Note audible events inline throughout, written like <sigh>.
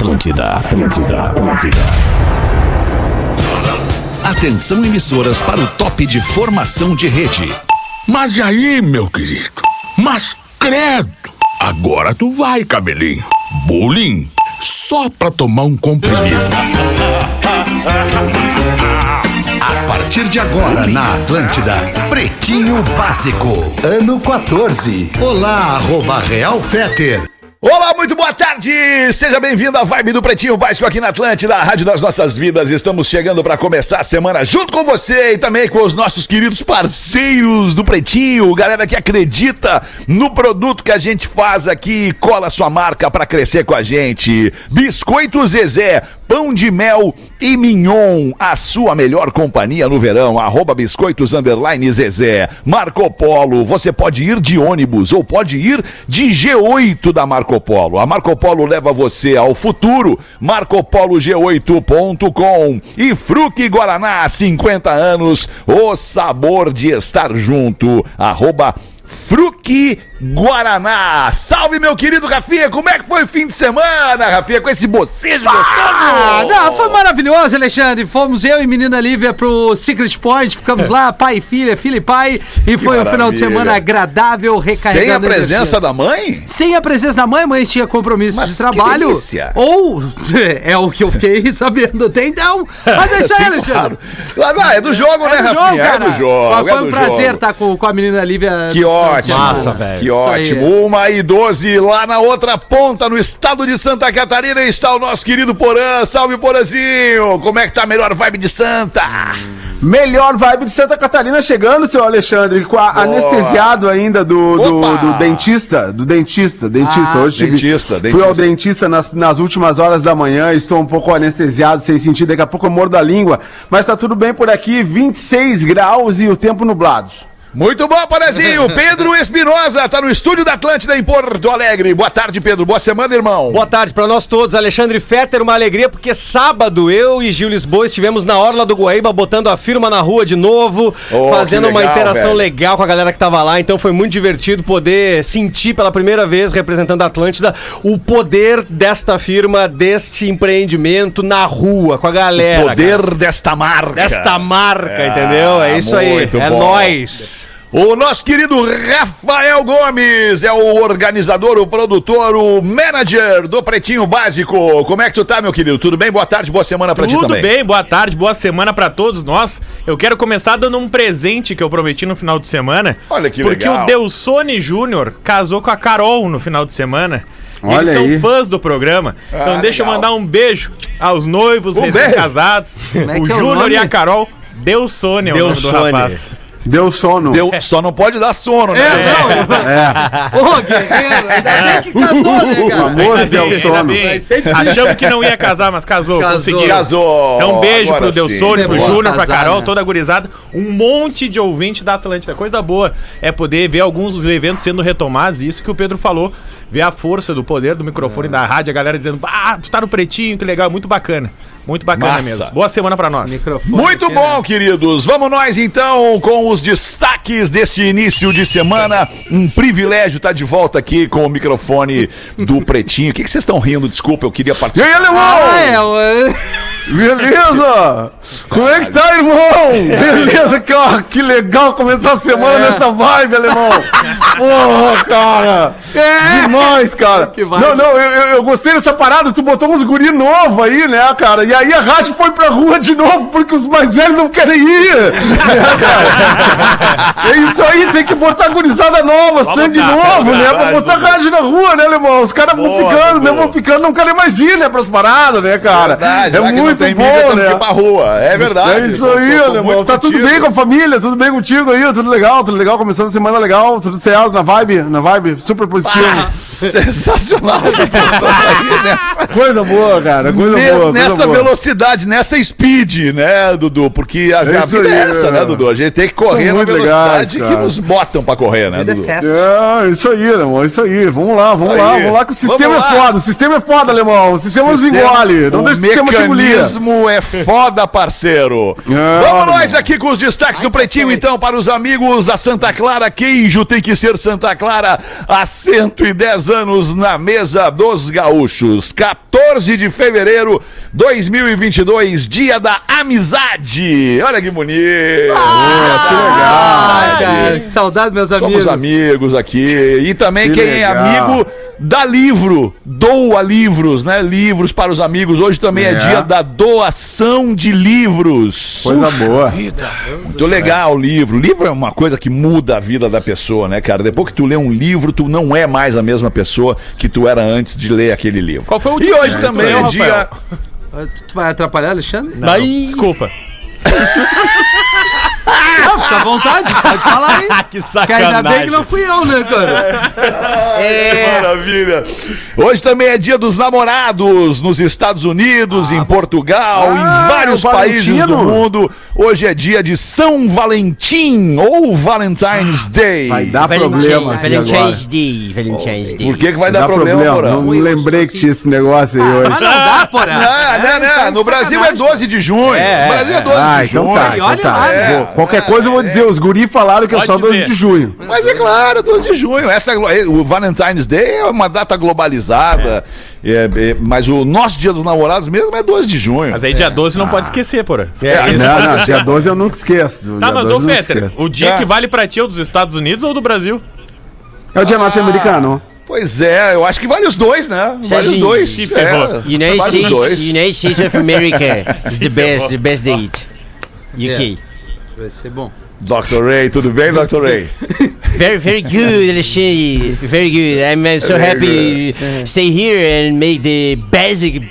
Atlântida, Atlântida, Atlântida. Atenção emissoras para o top de formação de rede. Mas aí, meu querido? Mas credo! Agora tu vai, cabelinho. Bullying? Só pra tomar um comprimido. <laughs> A partir de agora na Atlântida, Pretinho Básico, ano 14. Olá, arroba Real Feter. Olá, muito boa tarde! Seja bem-vindo à Vibe do Pretinho Básico aqui na Atlântida, a Rádio das Nossas Vidas. Estamos chegando para começar a semana junto com você e também com os nossos queridos parceiros do Pretinho, galera que acredita no produto que a gente faz aqui e cola sua marca para crescer com a gente. Biscoito Zezé, pão de mel e mignon, a sua melhor companhia no verão. Arroba Biscoitos Underline Zezé. Marco Polo, você pode ir de ônibus ou pode ir de G8 da Marco Polo. A Marco Polo leva você ao futuro. MarcoPoloG8.com e Fruque Guaraná, 50 anos, o sabor de estar junto. Arroba Fruque Guaraná. Salve, meu querido Rafinha. Como é que foi o fim de semana, Rafinha, com esse bocejo Ah, gostoso? não, foi maravilhoso, Alexandre. Fomos eu e menina Lívia pro Secret Point, ficamos lá, pai e filha, filha e pai, e foi um final de semana agradável, recarregando Sem a presença energias. da mãe? Sem a presença da mãe, mãe tinha compromisso Mas de que trabalho. delícia. Ou <laughs> é o que eu fiquei <laughs> sabendo até então. Mas é isso aí, Sim, Alexandre. claro. Não, é do jogo, né, É do Rafinha? jogo, cara. É do jogo. Mas é foi do um prazer jogo. estar com, com a menina Lívia. Que ótimo. Massa, velho. Que Isso aí. ótimo. Uma e doze lá na outra ponta, no estado de Santa Catarina, está o nosso querido Porã. Salve, Porãzinho! Como é que tá a melhor vibe de Santa? Melhor vibe de Santa Catarina chegando, seu Alexandre, com a anestesiado ainda do, do, do dentista, do dentista, dentista. Ah, Hoje tive- dentista, fui dentista. ao dentista nas, nas últimas horas da manhã, estou um pouco anestesiado, sem sentir, daqui a pouco eu mordo a língua, mas tá tudo bem por aqui, 26 graus e o tempo nublado. Muito bom, Porãzinho! <laughs> Pedro Espinosa tá no estúdio da Atlântida em Porto Alegre. Boa tarde, Pedro. Boa semana, irmão. Boa tarde para nós todos. Alexandre Fetter, uma alegria, porque sábado eu e Gil Lisboa estivemos na Orla do Guaíba botando a firma na rua de novo, Oh, fazendo que uma legal, interação velho. legal com a galera que tava lá. Então foi muito divertido poder sentir pela primeira vez, representando a Atlântida, o poder desta firma, deste empreendimento na rua, com a galera. Poder cara. desta marca. Desta marca, Ah, entendeu? É isso aí. É bom. nóis. O nosso querido Rafael Gomes é o organizador, o produtor, o manager do Pretinho Básico. Como é que tu tá, meu querido? Tudo bem? Boa tarde, boa semana pra ti Tudo também. bem, boa tarde, boa semana pra todos nós. Eu quero começar dando um presente que eu prometi no final de semana. Olha que porque legal. o Delsone Júnior casou com a Carol no final de semana. Olha Eles aí. são fãs do programa. Então Ah, deixa legal. eu mandar um beijo aos noivos Um recém-casados. É o é o Júnior e a Carol. Delsone é o nome do Delsone. rapaz. Deu sono. Deu, só não pode dar sono, né? Ô, guerreiro, ainda bem que casou, né, O cara? famoso Ainda deu bem, sono. Achamos que não ia casar, mas casou, Casou. conseguiu. Casou. Então, um beijo Agora pro. Delsone, É pro Júnior, pra Carol, né? toda a gurizada. Um monte de ouvinte da Atlântida. Coisa boa é poder ver alguns dos eventos sendo retomados. e Isso que o Pedro falou. Ver a força do poder do microfone É. da rádio, a galera dizendo, ah, tu tá no pretinho, que legal. Muito bacana. Muito bacana Massa. mesmo. Boa semana pra nós. Muito aqui, bom, né? queridos. Vamos nós então com os destaques deste início de semana. Um privilégio estar de volta aqui com o microfone do Pretinho. O que que vocês estão rindo? Desculpa, eu queria E aí, participar. Ah, é, o- Beleza? Como é que tá, irmão? Beleza, cara? Que legal começar a semana É. nessa vibe, alemão. Porra, cara. É. Demais, cara. Que vibe. Não, não, eu, eu- gostei dessa parada. Tu botou uns guri novo aí, né, cara? E aí a rádio foi pra rua de novo porque os mais velhos não querem ir. Né, <laughs> cara? É isso aí, tem que botar gurizada nova, sangue botar, novo, vamos né? Pra botar rádio na rua, né, alemão? Os caras vão Boa, ficando, né? Dudu. Vão ficando, não querem mais ir, né, pras paradas, né, cara? Verdade, é não muito tem bom, mídia, que né? pra rua. É verdade. É isso Tô- aí, tô alemão. muito Tá tudo contigo. bem com a família, tudo bem contigo aí, tudo legal, tudo legal, começando a semana legal, tudo certo, na vibe, na vibe, super positivo. Ah, sensacional. <laughs> Aí Coisa boa, cara, coisa Nes- boa. coisa nessa boa. velocidade, nessa speed, né, Dudu? Porque a, É a vida aí, é essa, é. né, Dudu? A gente tem que correr São na muito velocidade legais, que nos botam pra correr, né, é Dudu? É, isso aí, alemão, isso aí. Vamos lá, vamos Isso lá, aí. vamos lá, que o sistema é foda, o sistema é foda, alemão. O sistema nos Sistema- engole, não o deixa o sistema te engolir. Turismo é foda, parceiro. <laughs> Ah, Vamos nós aqui com os destaques do Pretinho, então, para os amigos da Santa Clara. Queijo tem que ser Santa Clara há 110 anos na mesa dos gaúchos. 14 de fevereiro 2022, dia da amizade. Olha que bonito. Ah, cara, que saudade, meus Somos amigos. amigos aqui. E também Que quem é legal. amigo dá livro, doa livros, né? Livros para os amigos. Hoje também é, É. dia da doação de livros. Coisa boa. Muito legal o livro. Livro é uma coisa que muda a vida da pessoa, né, cara? Depois que tu lê um livro, tu não é mais a mesma pessoa que tu era antes de ler aquele livro. Qual foi o E último hoje livro também é Rafael? dia. Tu tu vai atrapalhar, Alexandre? Não, desculpa. <laughs> Fica à vontade, pode falar aí. <laughs> que Que ainda bem que não fui eu, né, cara? É. Maravilha! Hoje também é dia dos namorados nos Estados Unidos, em Portugal, Ah, em vários países do mundo. Hoje é dia de São Valentim ou Valentine's Day. Vai dar problema aqui agora. Valentine's Day, Valentine's Day. Por que, que vai Dá dar problema, problema. Porã? Não me lembrei que tinha esse negócio aí Mas hoje. não dá, porra. Não, não, não. No Brasil é 12 de junho. É, no Brasil é 12 Ah, de então junho. tá. E Então tá. né? Vou- Qualquer coisa eu vou dizer. Os guri falaram que é Pode só 12 dizer. de junho. Mas é claro, 12 de junho. Essa, o Valentine's Day é uma data globalizada. é, é, mas o nosso dia dos namorados mesmo é 12 de junho. Mas aí dia 12 não pode esquecer, porra. É, Não, não, dia 12 eu nunca esqueço. Tá, Dia mas 12 ô Fetter, o dia É. que vale pra ti é o dos Estados Unidos ou do Brasil? É o dia norte-americano. Pois é, eu acho que vale os dois, né? Vale os dois. se É. United vale os States, dois. United States of America <laughs> is the best, the best date. <laughs> UK. Vai ser bom. Dr. Ray, tudo bem, Dr. Ray? <laughs> Very, very good, Alexandre. Very good. I'm so Very happy to stay here and make the basic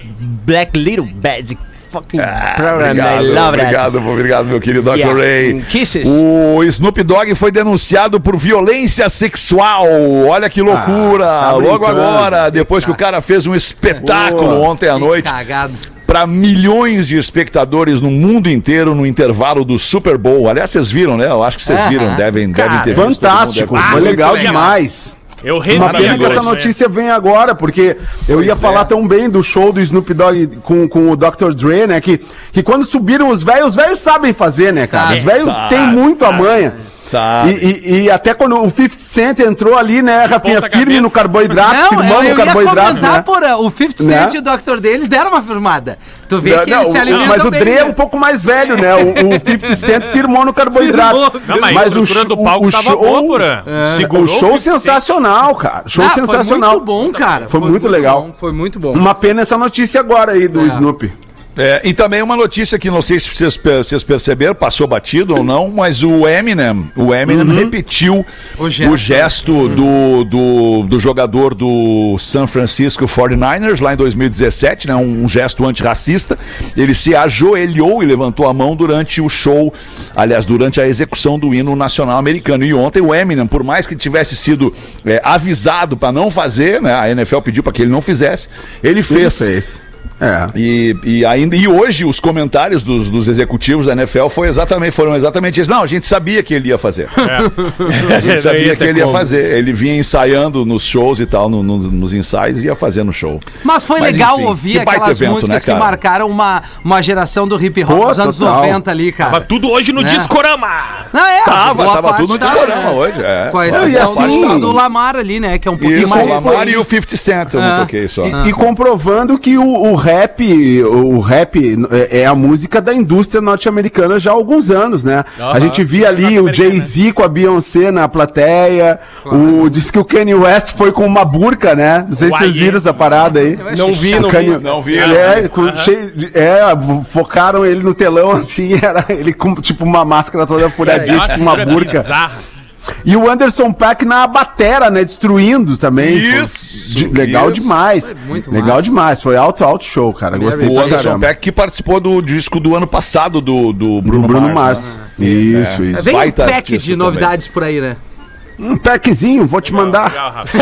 black little basic fucking program. I obrigado, love that. obrigado, obrigado, meu querido Dr. Yeah. Ray. Kisses. O Snoop Dogg foi denunciado por violência sexual. Olha que loucura! tá Logo agora, depois que o cara fez um espetáculo Boa. ontem à noite cagado. Para milhões de espectadores no mundo inteiro no intervalo do Super Bowl. Aliás, vocês viram, né? Eu acho que vocês viram, devem, devem ter visto. todo mundo Fantástico, foi visto. legal legal. demais. Eu Uma revi pena que essa notícia vem agora, porque eu ia Pois falar é. tão bem do show do Snoop Dogg com, com o Dr. Dre, né? Que, que quando subiram os velhos, os velhos sabem fazer, né, cara? Os velhos Sabe, têm muito a manha. Sabe. E, e- e até quando o 50 Cent entrou ali, né, Rafinha, firme cabeça. no carboidrato, Não, eu, firmando eu o ia carboidrato, comentar, né? porra, o 50 Né? Cent e o Dr. deles deram uma firmada. Tu vê Não, que não, eles se o- alimentam mas o Dre é né? um pouco mais velho, né? O, o 50 Cent firmou no carboidrato. Firmou. Não, mas, a estrutura do palco tava boa, porra. Segurou o show 50 Cent. sensacional, cara. Show Ah, sensacional. Foi muito bom, cara. Foi muito legal. bom, foi muito bom. Uma pena essa notícia agora aí do É. Snoopy. É, e também uma notícia que não sei se vocês, vocês perceberam, passou batido ou não, mas o Eminem, o Eminem repetiu O o gesto. gesto, do, do, do jogador do San Francisco 49ers lá em 2017, né, um, gesto antirracista. Ele se ajoelhou e levantou a mão durante o show, aliás, durante a execução do hino nacional americano. E ontem o Eminem, por mais que tivesse sido é, avisado para não fazer, né, a NFL pediu para que ele não fizesse, ele fez. Ele fez. É. E, e ainda e hoje os comentários dos, dos executivos da NFL foi exatamente, foram exatamente isso. Não, a gente sabia que ele ia fazer. <laughs> a gente Não sabia ia que ele ia fazer. Ele vinha ensaiando nos shows e tal, no- no- nos ensaios, e ia fazer no show. Mas foi Mas, legal enfim, ouvir aquelas evento, músicas né, que cara? marcaram uma, uma geração do hip hop Pô, dos anos total. 90 ali, cara. Tava tudo hoje no Né? Discorama. Não, é, Tava, tava tudo no tava, discorama né? hoje. É. Com a e exceção assim- do, do Lamar ali, né? Que é um pouquinho Isso, o mais. Lamar e o 50 Cent, eu não Ah. toquei só. E, e comprovando que o, o rap, o rap é, é a música da indústria norte-americana já há alguns anos, né? A gente via ali o Jay-Z com a Beyoncé na plateia, o, diz que o Kanye West foi com uma burca, né? Não sei se vocês Uai, viram essa parada aí. Não vi, não Kanye- vi. Não vi, É, com- cheio de- é, focaram ele no telão assim, <laughs> era ele com tipo uma máscara toda furadinha, tipo uma burca. Bizarra. E o Anderson Paak na batera, né? Destruindo também. Isso, de- legal isso. demais. Foi muito legal massa. demais. Foi alto, alto show, cara. Gostei O pra Anderson caramba. Peck que participou do disco do ano passado do, do Do Bruno, Bruno Mars. Mars. né? Isso, É. isso. Vem um pack de também. novidades por aí, né? Um packzinho, vou te mandar. Legal, Rafa.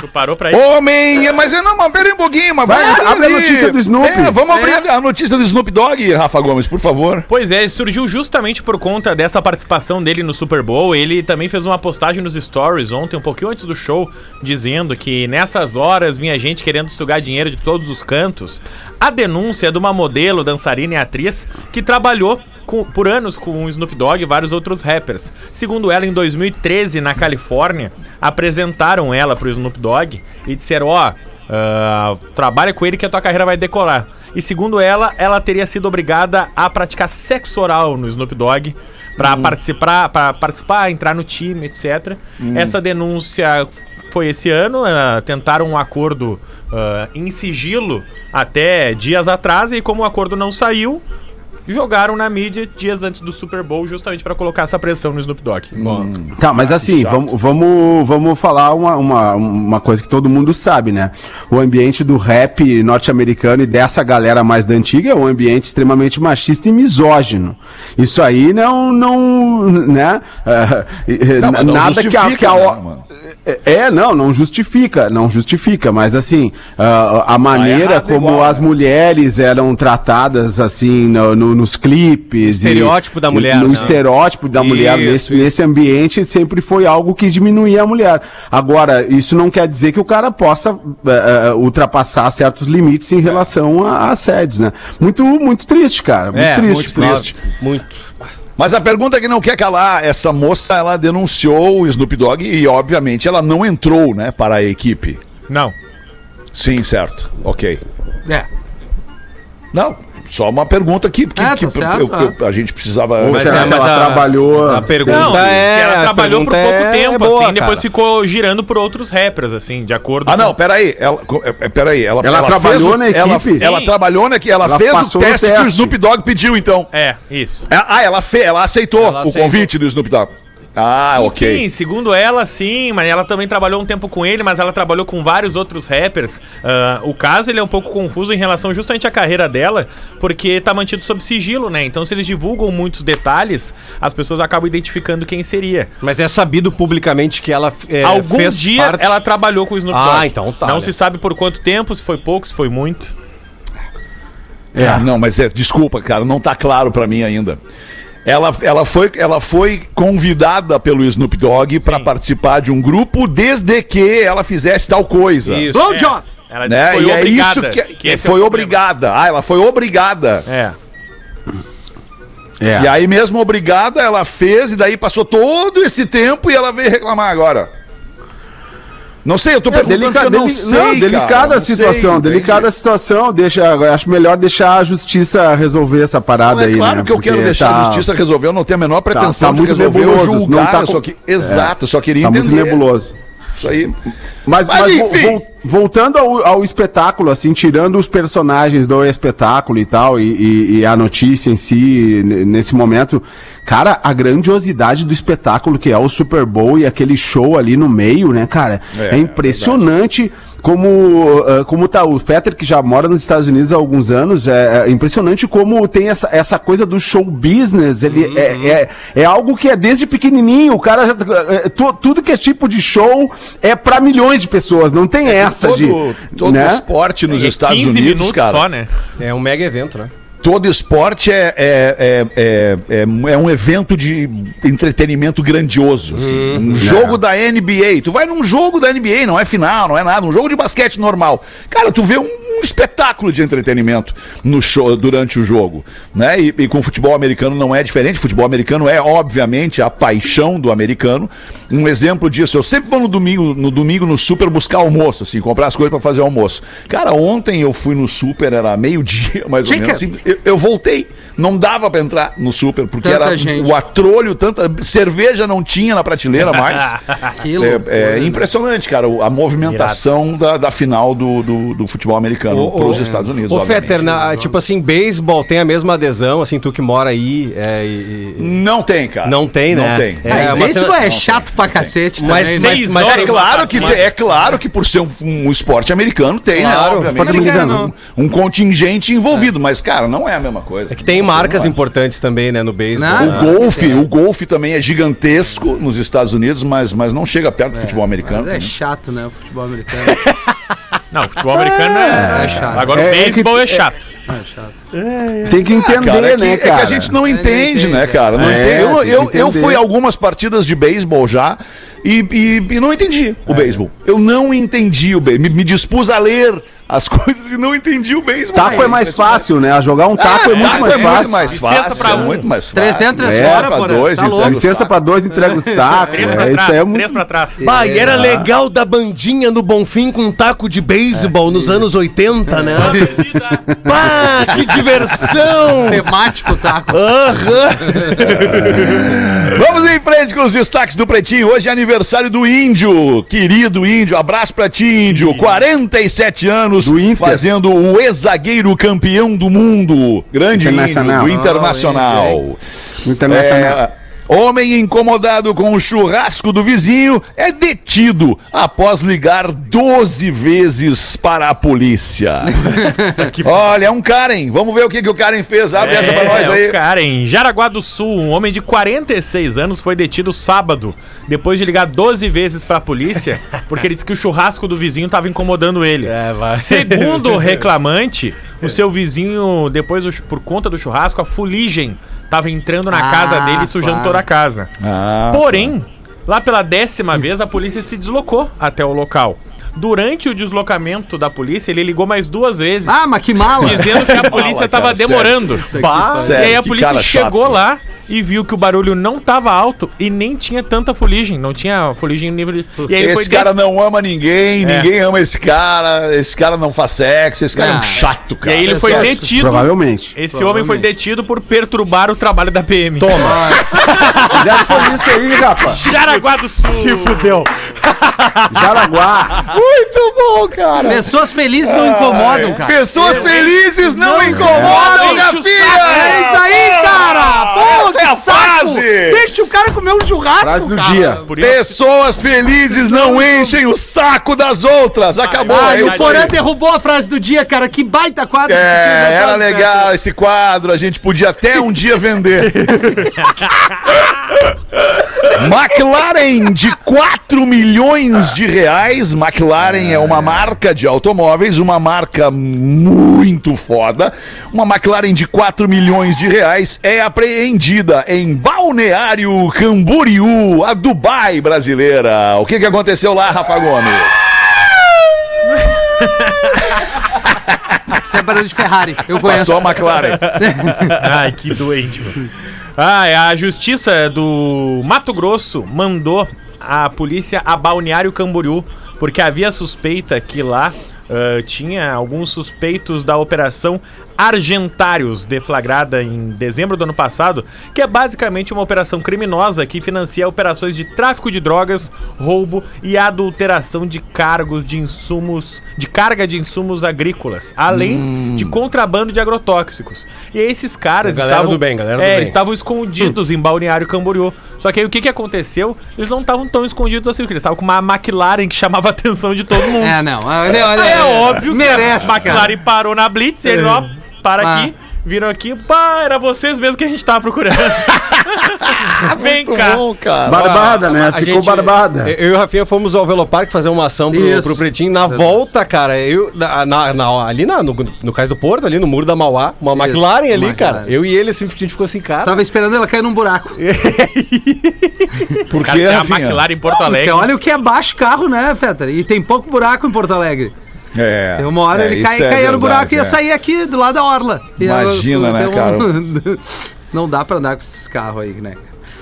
tu parou pra ir? Homem, mas eu não, mas pera um pouquinho, mas Vai, vamos abrir abre a notícia do Snoopy. É, vamos abrir a notícia do Snoop Dogg, Rafa Gomes, por favor. Pois é, surgiu justamente por conta dessa participação dele no Super Bowl. Ele também fez uma postagem nos stories ontem, um pouquinho antes do show, dizendo que nessas horas vinha gente querendo sugar dinheiro de todos os cantos. A denúncia é de uma modelo, dançarina e atriz que trabalhou com- por anos com o Snoop Dogg e vários outros rappers. Segundo ela, em 2013, na Califórnia, apresentaram ela pro Snoop Dogg e disseram: Ó, ah, trabalha com ele que a tua carreira vai decolar. E segundo ela, ela teria sido obrigada a praticar sexo oral no Snoop Dogg pra participar, para participar, entrar no time, etc. Essa denúncia foi esse ano, ah, tentaram um acordo ah, em sigilo até dias atrás e como o acordo não saiu, jogaram na mídia dias antes do Super Bowl justamente pra colocar essa pressão no Snoop Dogg. Tá, mas assim, vamos, vamos, vamos falar uma, uma, uma coisa que todo mundo sabe, né? O ambiente do rap norte-americano e dessa galera mais da antiga é um ambiente extremamente machista e misógino. Isso aí não, não, né? É, <laughs> Não, não nada que a, que a né? É, é, não, não justifica, não justifica, mas assim, ah, a maneira errado como igual, as né? mulheres eram tratadas, assim, no, no- nos clipes. estereótipo da mulher, No né? estereótipo da mulher Isso, nesse, isso. nesse ambiente sempre foi algo que diminuía a mulher. Agora, isso não quer dizer que o cara possa eh, ultrapassar certos limites em relação a, a assédios, né? Muito, muito triste, cara. Muito É, triste. muito triste. Muito. Mas a pergunta que não quer calar, essa moça, ela denunciou o Snoop Dogg e, obviamente, ela não entrou, né, para a equipe. Não. Sim, certo. Ok. É. Não, só uma pergunta que, que, É, tá que certo, eu- eu- a gente precisava... Ou Mas será é, que mas ela a- trabalhou... A pergunta Não, é. ela trabalhou por pouco é tempo, boa, assim, depois ficou girando por outros rappers, assim, de acordo Ah, não, com... peraí. Ela, co- é, é, peraí. Ela, Ela trabalhou fez o- na ela- equipe? Ela, Sim. trabalhou na Ela, Ela fez o passou no teste, que o teste. Snoop Dogg pediu, então. É, isso. Ah, ela, fe, ela aceitou Ela o aceitou. convite do Snoop Dogg. Ah, ok. Enfim, segundo ela, sim, mas ela também trabalhou um tempo com ele, mas ela trabalhou com vários outros rappers. Ah, o caso ele é um pouco confuso em relação justamente à carreira dela, porque tá mantido sob sigilo, né? Então, se eles divulgam muitos detalhes, as pessoas acabam identificando quem seria. Mas é sabido publicamente que ela é, Algum fez dia parte- ela trabalhou com o Snoop Ah, Dogg. então tá, Não né? se sabe por quanto tempo, se foi pouco, se foi muito. É. Ah, não, mas é, desculpa, cara, não tá claro pra mim ainda. Ela, ela, foi, ela foi convidada pelo Snoop Dogg pra participar de um grupo desde que ela fizesse tal coisa. Isso. Blow job! Ela disse Né? que foi e é obrigada. isso que, que esse é foi problema. obrigada. Ah, ela foi obrigada. É. É. E aí, mesmo obrigada, ela fez e daí passou todo esse tempo e ela veio reclamar agora. Não sei, eu tô É, perguntando delica- não sei, não, cara, delicada não a situação, sei, delicada a situação. Deixa, acho melhor deixar a justiça resolver essa parada é aí, claro né? que eu quero deixar tá- a justiça resolver, eu não tenho a menor pretensão tá de muito resolver ou nebuloso, julgar, não tá só que- Exato, eu só queria Tá entender. muito nebuloso. Isso aí. Mas, Mas, mas vo- voltando ao, ao espetáculo, assim, tirando os personagens do espetáculo e tal, e, e- e a notícia em si, nesse momento, cara, a grandiosidade do espetáculo que é o Super Bowl e aquele show ali no meio, né, cara? É, É, impressionante como, ah, como tá o Fetter, que já mora nos Estados Unidos há alguns anos, é, é impressionante como tem essa, essa coisa do show business, ele Uhum. é, é, é algo que é desde pequenininho, o cara, já, é, tu- tudo que é tipo de show é pra milhões de pessoas, não tem essa todo, de... todo né? esporte nos É Estados 15 Unidos, minutos cara. só, né? É um mega evento, né? Todo esporte é, é, é, é, é- é um evento de entretenimento grandioso. assim. um jogo da NBA. Tu vai num jogo da NBA, não é final, não é nada. Um jogo de basquete normal. Cara, tu vê um, um espetáculo de entretenimento no show, durante o jogo. Né? E, e com o futebol americano não é diferente. O futebol americano é, obviamente, a paixão do americano. Um exemplo disso, eu sempre vou no domingo, no domingo no super buscar almoço, assim, comprar as coisas para fazer almoço. Cara, ontem eu fui no super, era meio-dia, <laughs> mais ou Chicken. menos assim. Eu, eu voltei. Não dava pra entrar no super, porque Tanta era gente. o atrolho, tanta cerveja não tinha na prateleira mais. <laughs> Que É, loucura, é né? impressionante, cara, o- a movimentação da, da final do, do, do futebol americano para os Estados Unidos. Ô, obviamente. Fetter, na- tipo assim, beisebol tem a mesma adesão, assim, tu que mora aí. é, e- Não tem, cara. Não tem, né? Não tem. É, Ah, isso cena- é chato pra cacete Mas também, né? mas- horas É claro, que, é claro que por ser um, um esporte americano tem, Claro, né? Obviamente, um, um contingente envolvido, mas, cara, não não é a mesma coisa. É que tem marcas importantes também, né, no beisebol. Não. né? O golfe, o golfe também é gigantesco nos Estados Unidos, mas, mas não chega perto do futebol americano. Mas é chato, né? O futebol americano. <laughs> Não, o futebol americano é, É chato. Agora É, o é beisebol é chato. É chato. Tem que entender, Cara, é que, né, é que cara? a gente não entende, entende, né, cara? Não É, entende. Eu, eu, eu fui a algumas partidas de beisebol já e, e- e não entendi o beisebol. Eu não entendi o beisebol. Me, me dispus a ler as <laughs> coisas e não entendi o beisebol. Taco é mais fácil, né? Jogar um taco é muito taco mais é muito fácil. mais Licença fácil. pra é um. muito mais fácil. Três dentro, três É, fora, pra dois, Tá louco. Licença pra dois, entrega os <laughs> tacos. Três pra É, trás, é três muito. pra trás. Bah, e era legal da bandinha no Bonfim com um taco de beisebol nos anos 80, né? <laughs> Bah, que diversão! Temático taco. Aham. Vamos em frente com os destaques do Pretinho. Hoje é aniversário do Índio, querido Índio. Abraço pra ti, Índio. 47 anos, Inter. fazendo o ex-zagueiro campeão do mundo. Grande Internacional. Índio, do Internacional. Internacional. É, Homem incomodado com o churrasco do vizinho é detido após ligar 12 vezes para a polícia. <laughs> Olha, é um Karen. Vamos ver o que, que o Karen fez. Abre essa pra nós É, aí. o cara, em Jaraguá do Sul, um homem de 46 anos foi detido sábado, depois de ligar 12 vezes pra polícia, porque ele disse que o churrasco do vizinho tava incomodando ele. É, vai. Segundo o <laughs> reclamante, o seu vizinho, depois, por conta do churrasco, a fuligem tava entrando na Ah, casa dele e sujando claro. toda a casa. Ah, Porém, lá pela décima vez, a polícia se deslocou até o local. Durante o deslocamento da polícia, ele ligou mais duas vezes. Ah, mas que mala. Dizendo que a polícia Fala, tava cara, sério. demorando. Bah, sério, e aí a polícia chegou chato. lá e viu que o barulho não tava alto e nem tinha tanta fuligem. Não tinha fuligem no nível de. E aí Esse cara não ama ninguém, É. ninguém ama esse cara, esse cara não faz sexo, esse cara é um Ah, chato, E cara. aí ele foi Exato. detido. Provavelmente. Esse homem foi Provavelmente. detido por perturbar o trabalho da PM. É que foi isso aí, rapaz? Jaraguá do Sul. Se fudeu. <laughs> Jaraguá. Muito bom, cara. Pessoas felizes não incomodam, cara. Pessoas felizes não, incomodam, Enche o Gafia! É isso aí, cara! Pô, Essa é a que saco! frase! Deixa o cara comer um churrasco, Frase do cara. dia. Pessoas felizes não enchem o saco das outras. Acabou. Ah, é e o Porã derrubou a frase do dia, cara. Que baita quadro. que É, botado, era cara. legal esse quadro, a gente podia até um dia vender. <laughs> McLaren de 4 milhões de reais. McLaren é uma marca de automóveis, uma marca muito foda. Uma McLaren de 4 milhões de reais é apreendida em Balneário Camboriú, a Dubai brasileira. O que, que aconteceu lá, Rafa Gomes? <laughs> Isso é barulho de Ferrari. Eu conheço. Passou a McLaren. <laughs> Ai, que doente, mano. Ah, a justiça do Mato Grosso mandou a polícia a Balneário Camboriú, porque havia suspeita que lá ah, tinha alguns suspeitos da operação Argentários, deflagrada em dezembro do ano passado, que é basicamente uma operação criminosa que financia operações de tráfico de drogas, roubo e adulteração de cargos de insumos, de carga de insumos agrícolas, além de contrabando de agrotóxicos. E aí esses caras Galera estavam do bem, galera do é, bem. estavam escondidos em Balneário Camboriú. Só que aí o que que aconteceu? Eles não estavam tão escondidos assim, porque eles estavam com uma McLaren que chamava a atenção de todo <laughs> mundo. É, não. Olha, olha, É óbvio merece, que a McLaren cara. parou na Blitz e eles, ó, para Ah. aqui, viram aqui, pá, era vocês mesmo que a gente tava procurando. <laughs> Vem cá. cara. Barbada, né? A Ficou gente- barbada. Eu e o Rafinha fomos ao Velopark fazer uma ação pro, Isso. pro Pretinho. Na volta, cara, eu. na- na- na- ali na- no, no Cais do Porto, ali no muro da Mauá, uma Isso, McLaren ali, uma cara. McLaren. Eu e ele, assim, a gente ficou assim, cara. Tava esperando ela cair num buraco. <laughs> Por Cara, que, tem a? McLaren em Porto Porque Alegre. olha o que é baixo carro, né, Fetter? E tem pouco buraco em Porto Alegre. É. Tem uma hora é, ele cai, é caía no buraco e ia é. sair aqui do lado da orla. Imagina, ela- né, então, <laughs> Não dá pra andar com esses carros aí, né?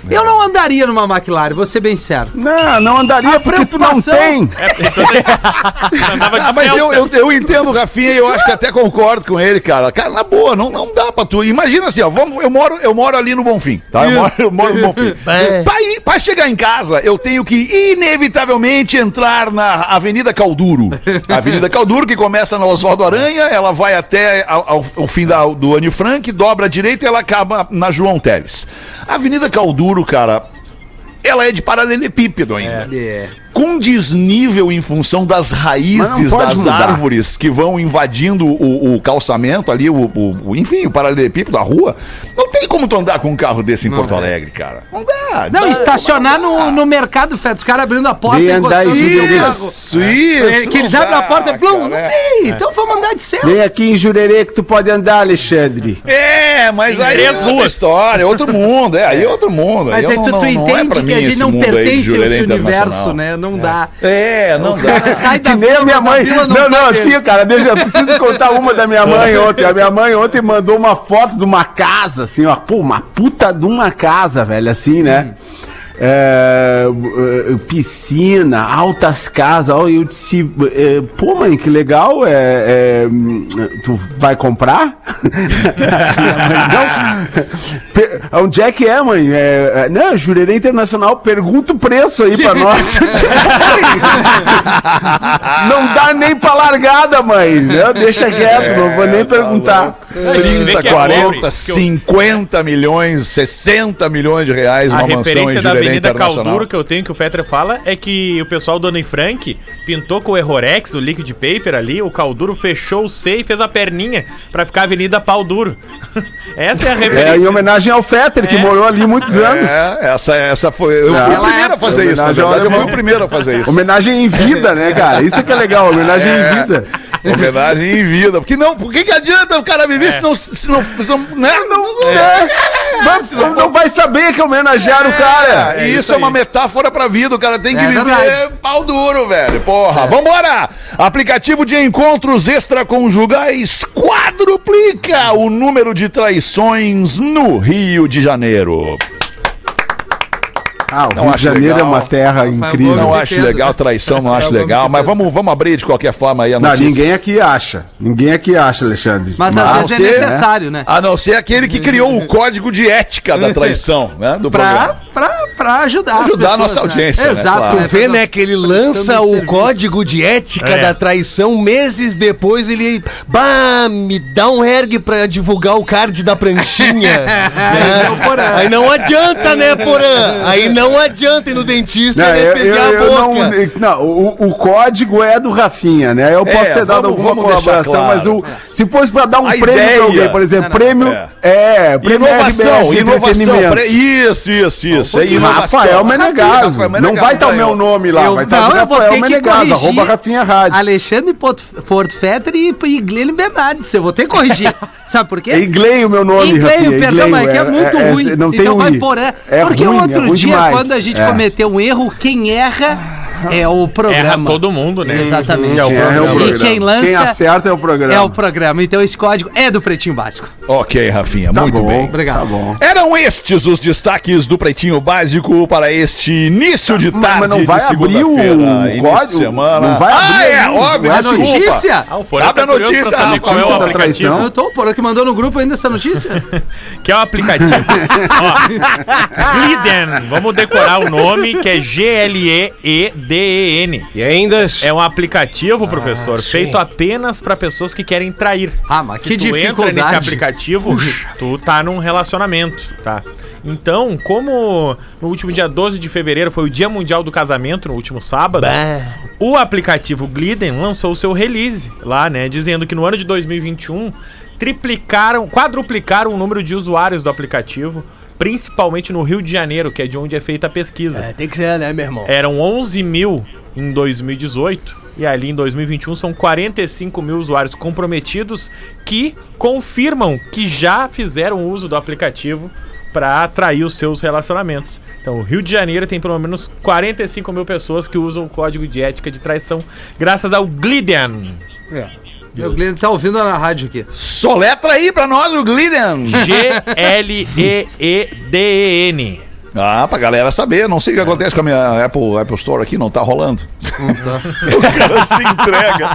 Eu não andaria numa McLaren, vou ser bem sério. Não, não andaria porque tu não preocupação- tem. <laughs> Andava de Ah, mas eu, eu, eu entendo o Rafinha e eu acho que até concordo com ele, cara. Cara, na boa, não, não dá pra tu. Imagina assim, ó, vamos, eu, moro, eu moro ali no Bonfim, tá? Eu moro, eu moro no Bonfim. <laughs> Pra, ir- pra chegar em casa, eu tenho que inevitavelmente entrar na Avenida Calduro. A <laughs> Avenida Calduro, que começa na Oswaldo Aranha, ela vai até ao, ao- ao fim da, do Anne Frank, dobra à direita e ela acaba na João Teles. A Avenida Calduro, cara, ela é de paralelepípedo ainda. É. com desnível em função das raízes não das mudar. árvores que vão invadindo o, o calçamento ali, o, o- o- enfim, o paralelepípedo da rua. Não tem como tu andar com um carro desse em Porto Alegre, cara. Não dá. Não, dá, estacionar não dá. no, no mercado, Fed. Os caras abrindo a porta Vem e andar carro. Isso, É, isso. que eles não abrem a porta e não é. tem. Então vamos andar de céu. Vem aqui em Jurerê que tu pode andar, Alexandre. É, mas aí é outra ruas. história, é outro mundo, é, aí é outro mundo. Mas eu aí tu, não- tu não- não é entende que a gente não aí pertence a esse universo, né? Não dá. É, não dá. Sai da vila, minha mãe. Não, não, dele. assim, cara, deixa, eu preciso contar uma da minha mãe ontem. A minha mãe ontem mandou uma foto de uma casa, assim, ó. Pô, uma puta de uma casa, velho, assim, né? É, é, piscina, altas casas. Ó, eu disse, é, pô, mãe, que legal. É, é, tu vai comprar? <laughs> <laughs> Não. Per- Onde é que é, mãe? É, é, não, Jurerê Internacional, pergunta o preço aí pra <laughs> nós. Não dá nem pra largada, mãe. né? Deixa quieto, não vou nem perguntar. 30, é 40, pobre, que eu- 50 milhões, 60 milhões de reais, A uma mansão em referência da Jurerê Avenida Internacional. Calduro que eu tenho, que o Fetter fala, é que o pessoal do Anne Frank pintou com o Errorex, o liquid paper ali, o Calduro fechou o C e fez a perninha pra ficar Avenida Pau Duro. <laughs> Essa é a É, referência. em homenagem ao Fetter, que É. morou ali muitos anos. É, essa, essa foi. Eu Não. fui o primeiro é- a fazer isso, na verdade. Eu fui o primeiro a fazer isso. Homenagem em vida, né, cara? Isso que é legal, homenagem É. em vida. Homenagem em vida. Porque não, por que, que adianta o cara viver se não. Se não, se não, né? não, É. Mas não, não vai saber que homenagearam o cara. É, e isso, é uma metáfora pra vida. O cara tem que É viver verdade. pau duro, velho. Porra, vambora! Aplicativo de encontros extraconjugais quadruplica o número de traições no Rio de Janeiro. Ah, o Não Rio de acho Janeiro legal. é uma terra incrível. Não acho legal, traição não acho Gomes legal, mas vamos, vamos abrir de qualquer forma aí a Não, notícia. ninguém aqui acha. Ninguém aqui acha, Alexandre. Mas A às não vezes é ser, necessário, né? A não ser aquele que criou o código de ética da traição, né? Do Pra, programa. Pra, pra ajudar as Ajudar a pessoas, nossa audiência, né? Exato. Claro. né? Tu vê, né, que ele lança o código de ética É. da traição meses depois ele. Bah, me dá um erg pra divulgar o card da pranchinha. <laughs> né? Porã. Aí não adianta, né, Porã? Aí não adianta ir no dentista Não, e eu, anestesiar eu- eu a não, boca. não, o, o código é do Rafinha, né? Eu posso É, ter dado vamos- alguma vamos colaboração, claro. mas o, se fosse pra dar um A prêmio ideia- pra alguém, por exemplo, Não, não. prêmio. É, prêmio Inovação, inovação. pre- Isso, isso, isso. É inovação. Rafael Menegaso. Rafael Não vai estar o ganhou. meu nome lá, Eu, vai estar não, o Rafael ter que Menegaso, corrigir arroba Rafinha Rádio. Alexandre Porto, Porto Fetter e, e Glenn Bernardes. Eu vou ter que corrigir. <laughs> Sabe por quê? É Iglei o meu nome, Igleio, Rafinha, perdão, Igleio, mas é que é muito ruim. Não tem então o vai I. porã. É Porque ruim, é outro ruim dia, demais. quando a gente É. cometeu um erro, quem erra é o programa. Erra todo mundo, né? Exatamente. É o é programa. E quem lança Quem acerta é o programa. É o programa. Então esse código é do Pretinho Básico. Ok, Rafinha, Tá muito bom, bem. Obrigado. Tá bom. Eram estes os destaques do Pretinho Básico para este início de tarde mas não vai de abrir o código? semana. Não vai ah, abrir é, ainda, óbvio, não é A notícia? Ah, Abre a tá curioso notícia, é o Rafa. da aplicativo. traição. Eu tô, o Porã que mandou no grupo ainda essa notícia. <laughs> Que é o aplicativo. <laughs> Ó, Gliden. Vamos decorar o nome, que é G-L-E-E-D-E-N. E ainda. É um aplicativo, professor, feito apenas para pessoas que querem trair. Ah, mas Se que tu entra dificuldade. nesse aplicativo, tu tá num relacionamento, tá? Então, como no último dia 12 de fevereiro foi o Dia Mundial do Casamento, no último sábado, o aplicativo Gliden lançou o seu release lá, né? Dizendo que no ano de 2021 triplicaram, quadruplicaram o número de usuários do aplicativo, principalmente no Rio de Janeiro, que é de onde é feita a pesquisa. É, tem que ser, né, meu irmão? Eram 11 mil em 2018 e ali em 2021 são 45 mil usuários comprometidos que confirmam que já fizeram uso do aplicativo para atrair os seus relacionamentos. Então, o Rio de Janeiro tem pelo menos 45 mil pessoas que usam o código de ética de traição, graças ao Gliden. É. O Glenn tá ouvindo na rádio aqui. Soletra aí pra nós o Gliden. G-L-E-E-D-E-N. Ah, pra galera saber. Não sei o que acontece com a minha Apple, Apple Store aqui, não tá rolando. <laughs> o cara se entrega.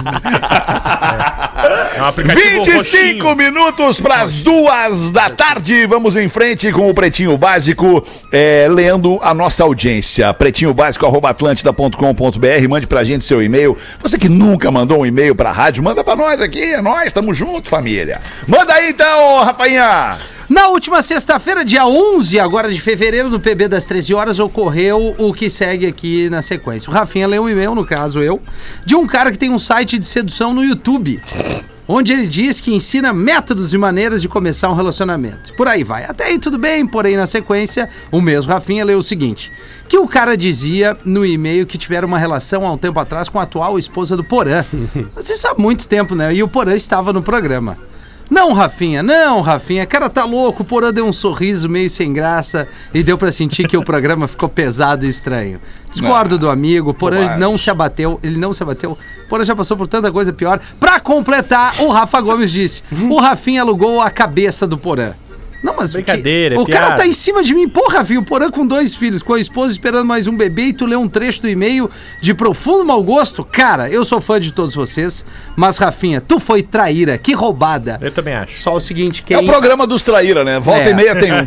É um aplicativo 25 roxinho. minutos para as duas da tarde. Vamos em frente com o Pretinho Básico, é, lendo a nossa audiência. pretinhobásico.atlântida.com.br. Mande pra gente seu e-mail. Você que nunca mandou um e-mail pra rádio, manda pra nós aqui. É nós, tamo junto, família. Manda aí então, Rafainha. Na última sexta-feira, dia 11 agora de fevereiro, no PB das 13 horas, ocorreu o que segue aqui na sequência. O Rafinha leu um e-mail, no caso eu, de um cara que tem um site de sedução no YouTube. Onde ele diz que ensina métodos e maneiras de começar um relacionamento. Por aí vai. Até aí tudo bem, porém na sequência, o mesmo Rafinha leu o seguinte: que o cara dizia no e-mail que tiveram uma relação há um tempo atrás com a atual esposa do Porã. <laughs> Mas isso há muito tempo, né? E o Porã estava no programa. Não, Rafinha, não, Rafinha. Cara, tá louco. O Porã deu um sorriso meio sem graça e deu pra sentir que o programa <laughs> ficou pesado e estranho. Discordo do amigo. O Porã não se abateu. Ele não se abateu. O Porã já passou por tanta coisa pior. Pra completar, o Rafa Gomes disse: o Rafinha alugou a cabeça do Porã. Não, mas Brincadeira, que- é o cara piada. tá em cima de mim. Porra, Rafinha, o Porã com dois filhos, com a esposa esperando mais um bebê e tu lê um trecho do e-mail de profundo mau gosto. Cara, eu sou fã de todos vocês, mas Rafinha, tu foi traíra, que roubada. Eu também acho. Só o seguinte, quem... É o programa dos traíra, né? Volta É. e meia tem um. <laughs>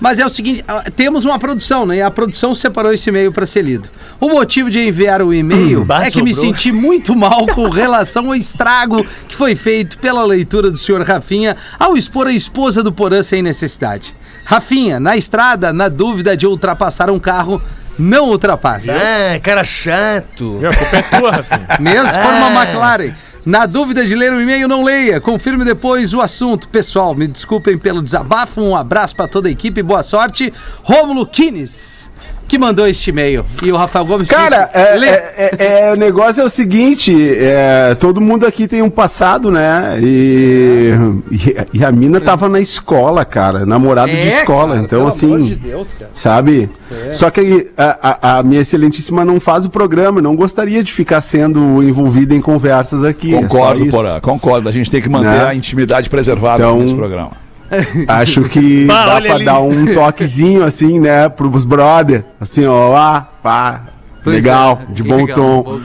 Mas é o seguinte, ah, temos uma produção, né? E a produção separou esse e-mail para ser lido. O motivo de enviar o e-mail bah, é que me senti muito mal com relação ao estrago que foi feito pela leitura do senhor Rafinha ao expor a esposa do Porã sem necessidade. Rafinha, na estrada, na dúvida de ultrapassar um carro, não ultrapasse. Ah, cara chato. A culpa é tua, Rafinha. Mesmo se for uma McLaren. Na dúvida de ler o e-mail, não leia. Confirme depois o assunto. Pessoal, me desculpem pelo desabafo. Um abraço pra toda a equipe. Boa sorte. Rômulo Kines, que mandou este e-mail. E o Rafael Gomes Cara, disse, é, "Lê." é- é- é, o negócio é o seguinte: é, todo mundo aqui tem um passado, né? E, e, e a mina tava na escola, cara, namorado de É, escola. cara, então, pelo assim. amor de Deus, cara. Sabe? Só que a, a- a minha excelentíssima não faz o programa, não gostaria de ficar sendo envolvida em conversas aqui. é Concordo. Porã, concordo. A gente tem que manter Né? a intimidade preservada Então- nesse programa. <laughs> Acho que Bah, dá pra ali. dar um toquezinho assim, né, pros brother. Assim, ó, ah, pá, Pois legal, é, de que bom legal, tom. bom.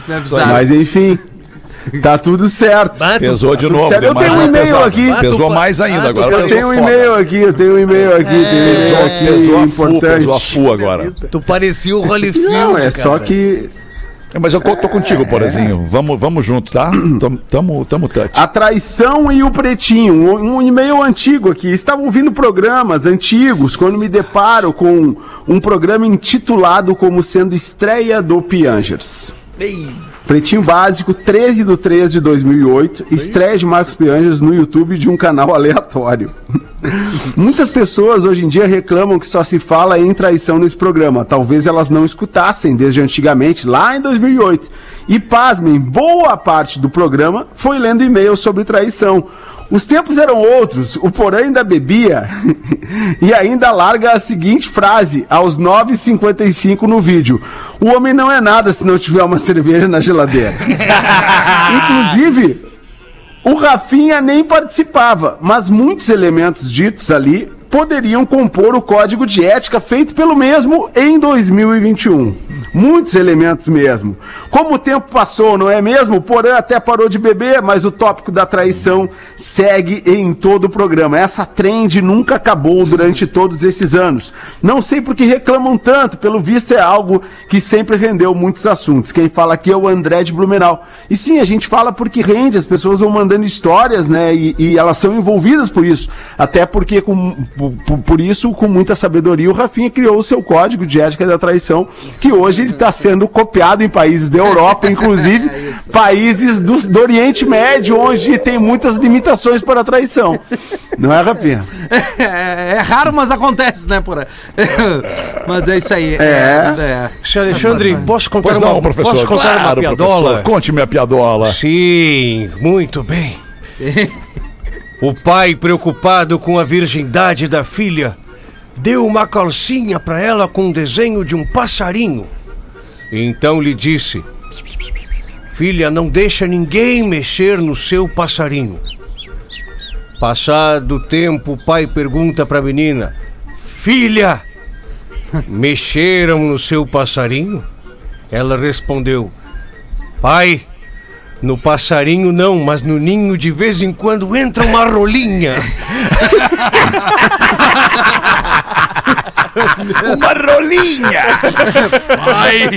Mas enfim, tá tudo certo. Pesou de tudo novo. certo. Eu tenho um e-mail aqui. Pesou mais ainda agora. Eu tenho um e-mail aqui, eu tenho um e-mail aqui, tenho um e-mail Pesou, aqui pesou a importante. pesou a full agora. Tu parecia o Holyfield, Não, é só cara. que É, Mas eu tô contigo, Porazinho. Vamos, vamos junto, tá? <clears throat> Tamo, tamo, tamo touch. A traição e o pretinho, um, um e-mail antigo aqui. Estava ouvindo programas antigos quando me deparo com um programa intitulado como sendo estreia do Piangers. Pretinho Básico, 13 de 3 de 2008, estreia de Marcos Piangers no YouTube de um canal aleatório. <laughs> Muitas pessoas hoje em dia reclamam que só se fala em traição nesse programa. Talvez elas não escutassem desde antigamente, lá em 2008. E pasmem, boa parte do programa foi lendo e-mails sobre traição. Os tempos eram outros, o Porã ainda bebia <laughs> e ainda larga a seguinte frase aos 9h55 no vídeo: O homem não é nada se não tiver uma <laughs> cerveja na geladeira. <laughs> Inclusive, o Rafinha nem participava, mas muitos elementos ditos ali poderiam compor o código de ética feito pelo mesmo em 2021. Muitos elementos mesmo. Como o tempo passou, não é mesmo? Porã até parou de beber, mas o tópico da traição segue em todo o programa. Essa trend nunca acabou durante todos esses anos. Não sei por que reclamam tanto, pelo visto é algo que sempre rendeu muitos assuntos. Quem fala aqui é o André de Blumenau. E sim, a gente fala porque rende, as pessoas vão mandando histórias, né? E, e elas são envolvidas por isso. Até porque, com, por, por- por isso, com muita sabedoria, o Rafinha criou o seu código de ética da traição, que hoje ele está sendo copiado em países da Europa, inclusive <laughs> países do, do Oriente Médio, onde tem muitas limitações para a traição. Não é, Rafinha? <laughs> É, é raro, mas acontece, né, Porã? <laughs> mas é isso aí. É. é. Seu Alexandre, posso contar Pois uma, não, professor. posso contar claro, uma piadola? professor. Conte-me a piadola. Sim, muito bem. O pai, preocupado com a virgindade da filha, deu uma calcinha para ela com um desenho de um passarinho. Então lhe disse: Filha, não deixa ninguém mexer no seu passarinho. Passado o tempo, o pai pergunta para a menina: Filha, <laughs> mexeram no seu passarinho? Ela respondeu: Pai, No passarinho não, mas no ninho de vez em quando entra uma rolinha. <laughs> Uma rolinha! Ai,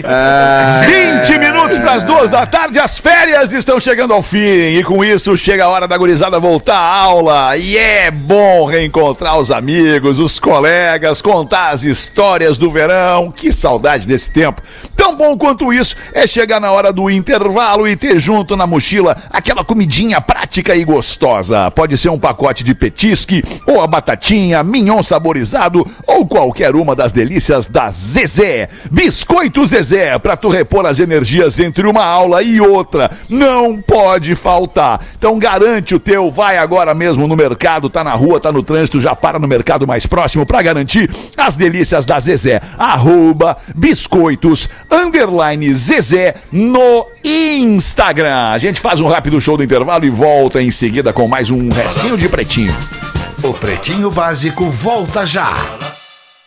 20 minutos para as duas da tarde, as férias estão chegando ao fim. E com isso chega a hora da gurizada voltar à aula. E é bom reencontrar os amigos, os colegas, contar as histórias do verão. Que saudade desse tempo. Tão bom quanto isso é chegar na hora do intervalo e ter junto na mochila aquela comidinha prática e gostosa. Pode ser um pacote de petisque, ou a batatinha, mignon saborizado, ou qualquer uma das delícias da Zezé. Biscoito Zezé, pra tu repor as energias entre uma aula e outra. Não pode faltar. Então garante o teu, vai agora mesmo no mercado, tá na rua, tá no trânsito, já para no mercado mais próximo pra garantir as delícias da Zezé. Arroba biscoitos underline Zezé no Instagram. A gente faz um rápido show do intervalo e volta em seguida com mais um restinho de pretinho. O Pretinho Básico volta já.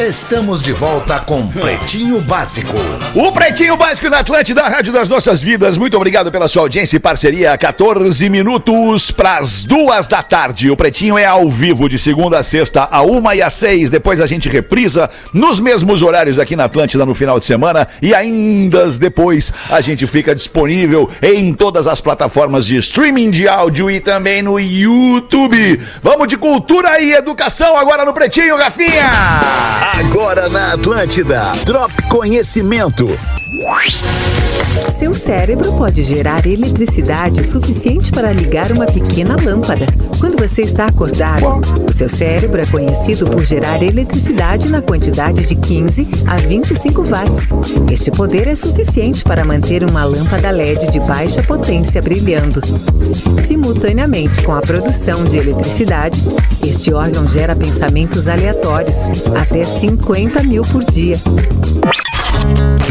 Estamos de volta com Pretinho Básico. O Pretinho Básico na Atlântida, Rádio das Nossas Vidas. Muito obrigado pela sua audiência e parceria. 14 minutos para as duas da tarde. O Pretinho é ao vivo de segunda a sexta, a uma e às seis. Depois a gente reprisa nos mesmos horários aqui na Atlântida no final de semana. E ainda depois a gente fica disponível em todas as plataformas de streaming de áudio e também no YouTube. Vamos de cultura e educação agora no Pretinho, Rafinha. Agora na Atlântida. Drop Conhecimento. Seu cérebro pode gerar eletricidade suficiente para ligar uma pequena lâmpada. Quando você está acordado, o seu cérebro é conhecido por gerar eletricidade na quantidade de 15 a 25 watts. Este poder é suficiente para manter uma lâmpada LED de baixa potência brilhando. Simultaneamente com a produção de eletricidade, este órgão gera pensamentos aleatórios, até 50 mil por dia.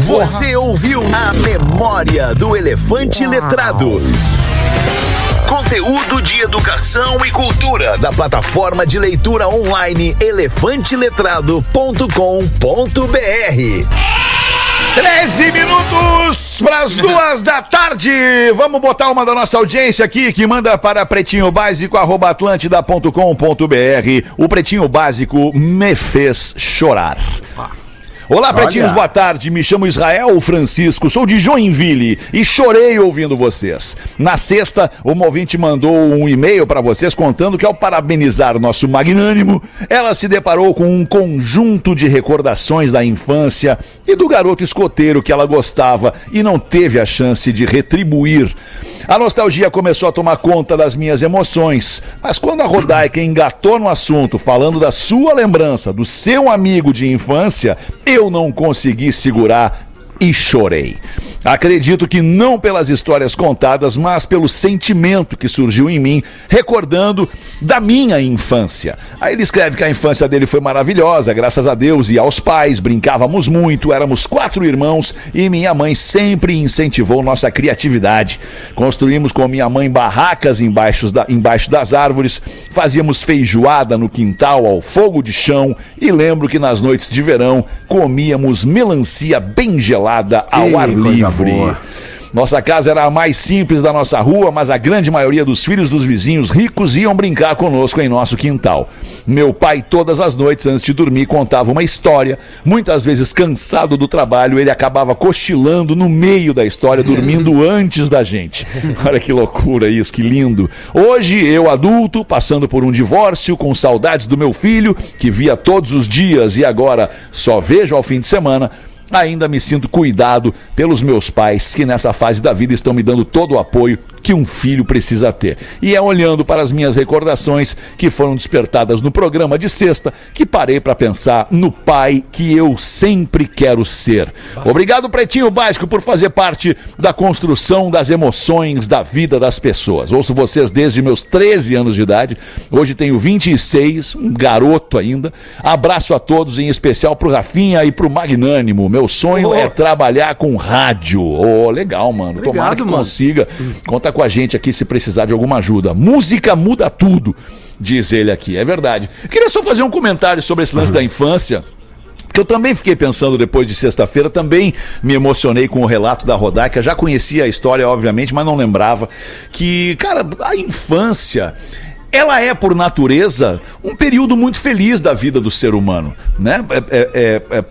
Você ouviu a memória do elefante letrado. Conteúdo de educação e cultura da plataforma de leitura online elefanteletrado.com.br. 13 minutos para as duas da tarde. Vamos botar uma da nossa audiência aqui que manda para pretinho. O pretinho básico me fez chorar. Olá, pretinhos, boa tarde. Me chamo Israel Francisco, sou de Joinville e chorei ouvindo vocês. Na sexta, uma ouvinte mandou um e-mail para vocês contando que, ao parabenizar o nosso magnânimo, ela se deparou com um conjunto de recordações da infância e do garoto escoteiro que ela gostava e não teve a chance de retribuir. A nostalgia começou a tomar conta das minhas emoções, mas quando a Rodaica engatou no assunto, falando da sua lembrança, do seu amigo de infância, eu não consegui segurar e chorei. Acredito que não pelas histórias contadas, mas pelo sentimento que surgiu em mim, recordando da minha infância. Aí ele escreve que a infância dele foi maravilhosa, graças a Deus e aos pais, brincávamos muito, éramos quatro irmãos e minha mãe sempre incentivou nossa criatividade. Construímos com minha mãe barracas embaixo, da, embaixo das árvores, fazíamos feijoada no quintal ao fogo de chão e lembro que nas noites de verão comíamos melancia bem gelada ao ar livre. Nossa casa era a mais simples da nossa rua, mas a grande maioria dos filhos dos vizinhos ricos iam brincar conosco em nosso quintal. Meu pai, todas as noites antes de dormir, contava uma história. Muitas vezes, cansado do trabalho, ele acabava cochilando no meio da história, dormindo <laughs> antes da gente. Olha que loucura isso, que lindo. Hoje, eu adulto, passando por um divórcio, com saudades do meu filho, que via todos os dias e agora só vejo ao fim de semana. Ainda me sinto cuidado pelos meus pais, que nessa fase da vida estão me dando todo o apoio que um filho precisa ter. E é olhando para as minhas recordações que foram despertadas no programa de sexta que parei para pensar no pai que eu sempre quero ser. Obrigado, Pretinho Básico, por fazer parte da construção das emoções da vida das pessoas. Ouço vocês desde meus 13 anos de idade. Hoje tenho 26, um garoto ainda. Abraço a todos, em especial pro Rafinha e pro Magnânimo. Meu sonho Oh. é trabalhar com rádio. Oh, legal, mano. Tomara Obrigado, que mano. consiga. Conta com a gente aqui se precisar de alguma ajuda. Música muda tudo, diz ele aqui. É verdade. Queria só fazer um comentário sobre esse lance da infância. Porque eu também fiquei pensando depois de sexta-feira, também me emocionei com o relato da Rodaica. Já conhecia a história, obviamente, mas não lembrava que, cara, a infância ela é, por natureza, um período muito feliz da vida do ser humano, né? É- é- é- é-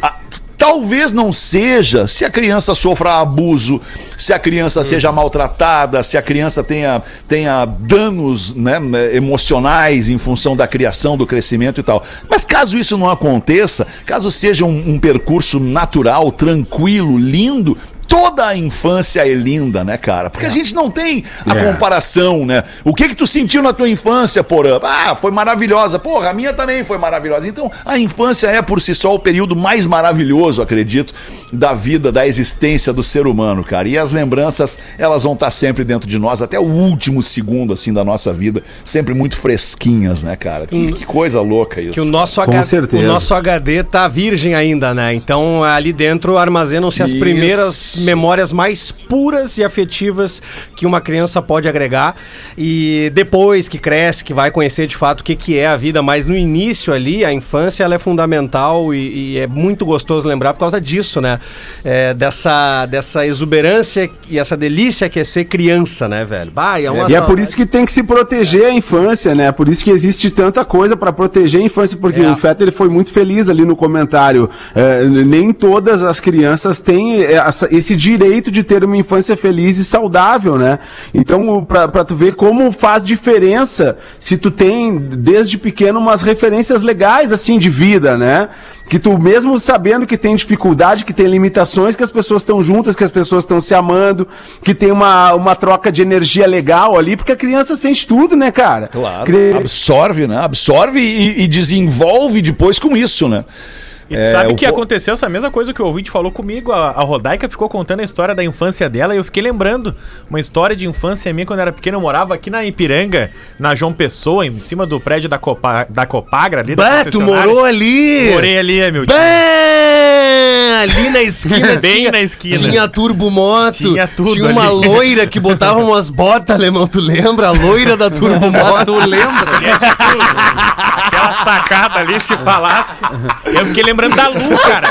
a- Talvez não seja se a criança sofra abuso, se a criança seja maltratada, se a criança tenha, tenha danos né, emocionais em função da criação, do crescimento e tal. Mas caso isso não aconteça, caso seja um, um percurso natural, tranquilo, lindo, toda a infância é linda, né, cara? Porque a gente não tem a comparação, né? O que que tu sentiu na tua infância, porra? Ah, foi maravilhosa. Porra, a minha também foi maravilhosa. Então, a infância é por si só o período mais maravilhoso, acredito, da vida, da existência do ser humano, cara. E as lembranças, elas vão estar sempre dentro de nós até o último segundo assim da nossa vida, sempre muito fresquinhas, né, cara? Que, que coisa louca isso. Que o nosso, Com H- certeza. o nosso HD tá virgem ainda, né? Então ali dentro armazenam-se as Isso. primeiras memórias mais puras e afetivas que uma criança pode agregar. E depois que cresce, que vai conhecer de fato o que, que é a vida, mas no início ali, a infância ela é fundamental e, e é muito gostoso lembrar por causa disso, né? É, dessa, dessa exuberância e essa delícia que é ser criança, né, velho? Bah, e é, uma E é por isso que tem que se proteger a infância, né? Por isso que existe tanta coisa pra proteger a infância, porque É. o Fetter ele foi muito feliz ali no comentário. É, nem todas as crianças têm essa- esse direito de ter uma infância feliz e saudável, né? Então, pra tu ver como faz diferença se tu tem, desde pequeno, umas referências legais, assim, de vida, né? Que tu, mesmo sabendo que tem dificuldade, que tem limitações, que as pessoas estão juntas, que as pessoas estão se amando, que tem uma, uma troca de energia legal ali, porque a criança sente tudo, né, cara? Claro. Cre- Absorve, né? Absorve e, e desenvolve depois com isso, né? E É, sabe o que po- aconteceu essa mesma coisa que o ouvinte falou comigo? A, a Rodaica ficou contando a história da infância dela e eu fiquei lembrando uma história de infância minha quando eu era pequeno. Eu morava aqui na Ipiranga, na João Pessoa, em cima do prédio da, Copa, da Copagra. Ali, Bah, tu morou ali! Morei ali, meu tio. Bem, ali na esquina <laughs> Bem tinha, na esquina. tinha turbo moto, Tinha tudo tinha uma ali. loira que botava umas botas, alemão, tu lembra? A loira da turbo <laughs> moto. Tu lembra? Aquela sacada ali, se falasse. Eu fiquei lembrando da Lu, cara.